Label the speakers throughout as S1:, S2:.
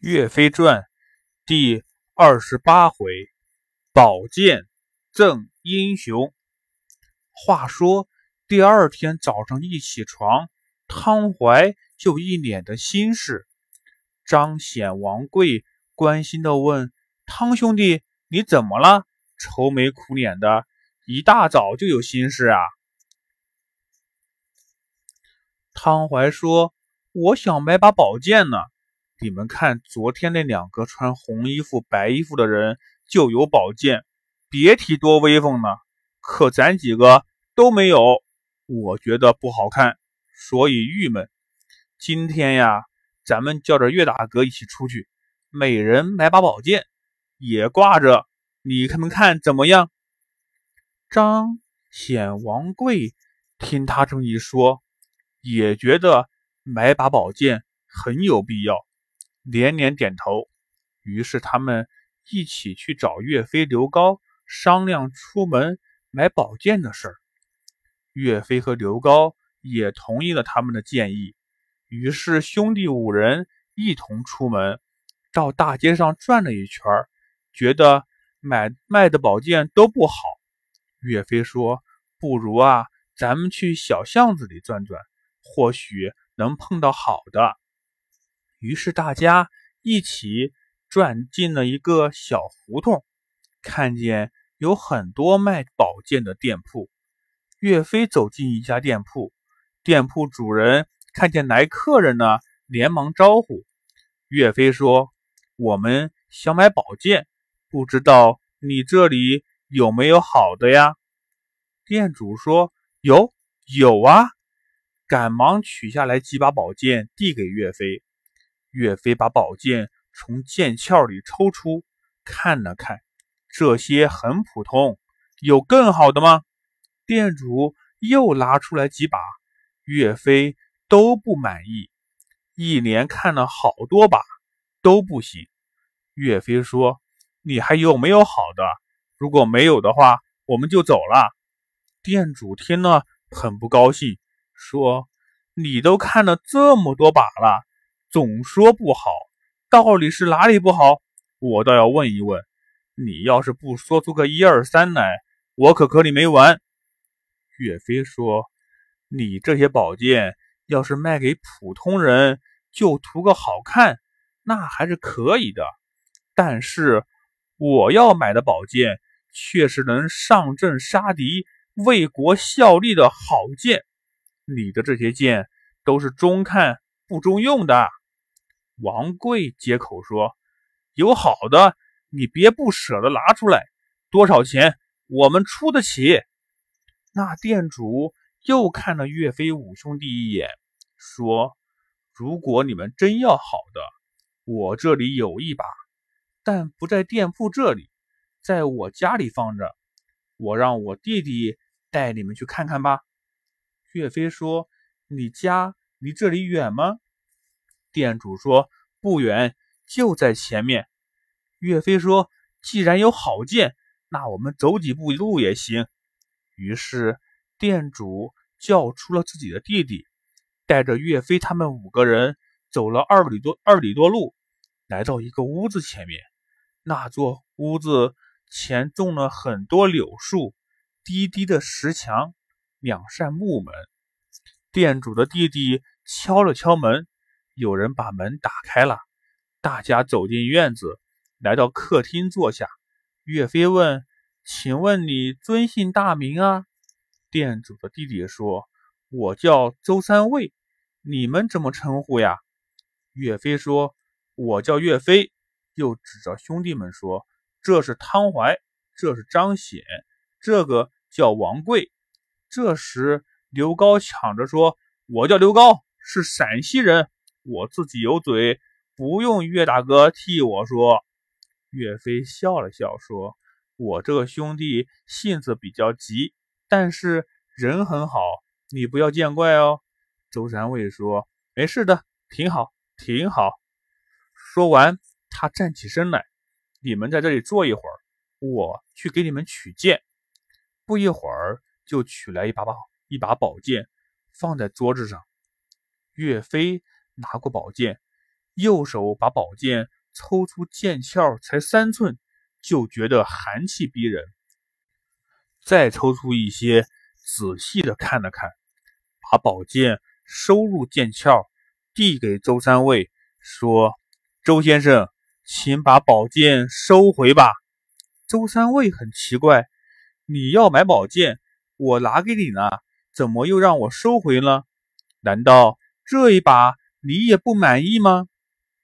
S1: 岳飞传第二十八回，宝剑赠英雄。话说第二天早上一起床，汤怀就一脸的心事。张显、王贵关心的问：“汤兄弟，你怎么了？愁眉苦脸的，一大早就有心事啊？”汤怀说：“我想买把宝剑呢。”你们看，昨天那两个穿红衣服、白衣服的人就有宝剑，别提多威风了。可咱几个都没有，我觉得不好看，所以郁闷。今天呀，咱们叫着岳大哥一起出去，每人买把宝剑，也挂着，你看们看怎么样？张显、王贵听他这么一说，也觉得买把宝剑很有必要。连连点头，于是他们一起去找岳飞、刘高商量出门买宝剑的事儿。岳飞和刘高也同意了他们的建议，于是兄弟五人一同出门，到大街上转了一圈，觉得买卖的宝剑都不好。岳飞说：“不如啊，咱们去小巷子里转转，或许能碰到好的。”于是大家一起转进了一个小胡同，看见有很多卖宝剑的店铺。岳飞走进一家店铺，店铺主人看见来客人呢，连忙招呼。岳飞说：“我们想买宝剑，不知道你这里有没有好的呀？”店主说：“有，有啊！”赶忙取下来几把宝剑，递给岳飞。岳飞把宝剑从剑鞘里抽出，看了看，这些很普通，有更好的吗？店主又拿出来几把，岳飞都不满意，一连看了好多把，都不行。岳飞说：“你还有没有好的？如果没有的话，我们就走了。”店主听了很不高兴，说：“你都看了这么多把了。”总说不好，到底是哪里不好？我倒要问一问。你要是不说出个一二三来，我可和你没完。岳飞说：“你这些宝剑要是卖给普通人，就图个好看，那还是可以的。但是我要买的宝剑，却是能上阵杀敌、为国效力的好剑。你的这些剑都是中看不中用的。”王贵接口说：“有好的，你别不舍得拿出来。多少钱？我们出得起。”那店主又看了岳飞五兄弟一眼，说：“如果你们真要好的，我这里有一把，但不在店铺这里，在我家里放着。我让我弟弟带你们去看看吧。”岳飞说：“你家离这里远吗？”店主说：“不远，就在前面。”岳飞说：“既然有好剑，那我们走几步路也行。”于是店主叫出了自己的弟弟，带着岳飞他们五个人走了二里多二里多路，来到一个屋子前面。那座屋子前种了很多柳树，低低的石墙，两扇木门。店主的弟弟敲了敲门。有人把门打开了，大家走进院子，来到客厅坐下。岳飞问：“请问你尊姓大名啊？”店主的弟弟说：“我叫周三卫，你们怎么称呼呀？”岳飞说：“我叫岳飞。”又指着兄弟们说：“这是汤怀，这是张显，这个叫王贵。”这时刘高抢着说：“我叫刘高，是陕西人。”我自己有嘴，不用岳大哥替我说。岳飞笑了笑说：“我这个兄弟性子比较急，但是人很好，你不要见怪哦。”周三卫说：“没事的，挺好，挺好。”说完，他站起身来：“你们在这里坐一会儿，我去给你们取剑。”不一会儿，就取来一把宝一把宝剑，放在桌子上。岳飞。拿过宝剑，右手把宝剑抽出剑鞘才三寸，就觉得寒气逼人。再抽出一些，仔细的看了看，把宝剑收入剑鞘，递给周三卫，说：“周先生，请把宝剑收回吧。”周三卫很奇怪：“你要买宝剑，我拿给你呢，怎么又让我收回了？难道这一把你也不满意吗？”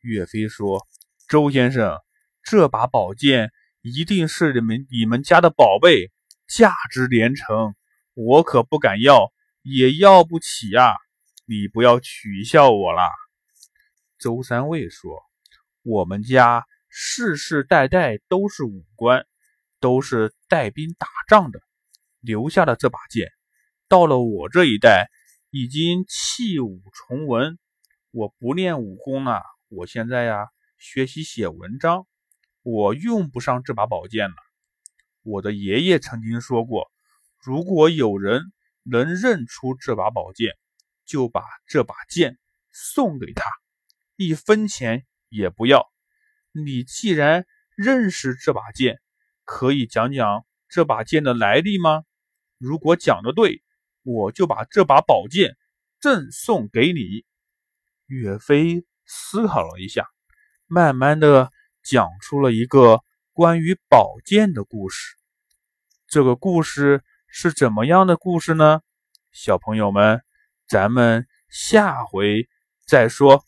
S1: 岳飞说：“周先生，这把宝剑一定是你们你们家的宝贝，价值连城，我可不敢要，也要不起呀！你不要取笑我啦。”周三卫说：“我们家世世代代都是武官，都是带兵打仗的，留下了这把剑，到了我这一代，已经弃武从文，我不练武功了。”我现在呀，学习写文章，我用不上这把宝剑了。我的爷爷曾经说过，如果有人能认出这把宝剑，就把这把剑送给他，一分钱也不要。你既然认识这把剑，可以讲讲这把剑的来历吗？如果讲的对，我就把这把宝剑赠送给你。岳飞。思考了一下，慢慢的讲出了一个关于宝剑的故事。这个故事是怎么样的故事呢？小朋友们，咱们下回再说。